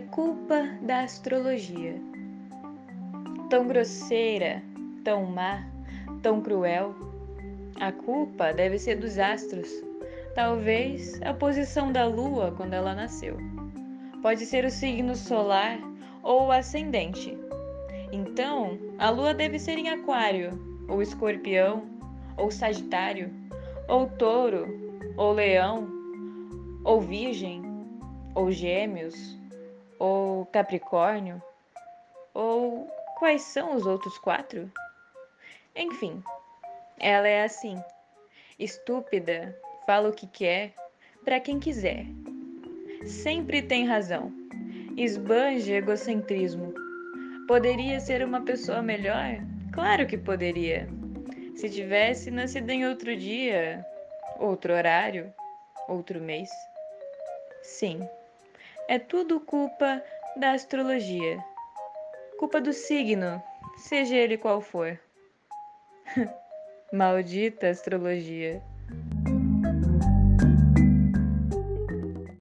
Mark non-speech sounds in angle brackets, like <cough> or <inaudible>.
culpa da astrologia. Tão grosseira, tão má, tão cruel. A culpa deve ser dos astros. Talvez a posição da lua quando ela nasceu. Pode ser o signo solar ou o ascendente. Então, a lua deve ser em Aquário, ou Escorpião, ou Sagitário, ou Touro, ou Leão, ou Virgem, ou Gêmeos, ou Capricórnio, ou quais são os outros quatro? Enfim, ela é assim, estúpida, fala o que quer, para quem quiser. Sempre tem razão, esbanja egocentrismo. Poderia ser uma pessoa melhor? Claro que poderia. Se tivesse nascido em outro dia, outro horário, outro mês. Sim, é tudo culpa da astrologia. Culpa do signo, seja ele qual for. <laughs> Maldita astrologia.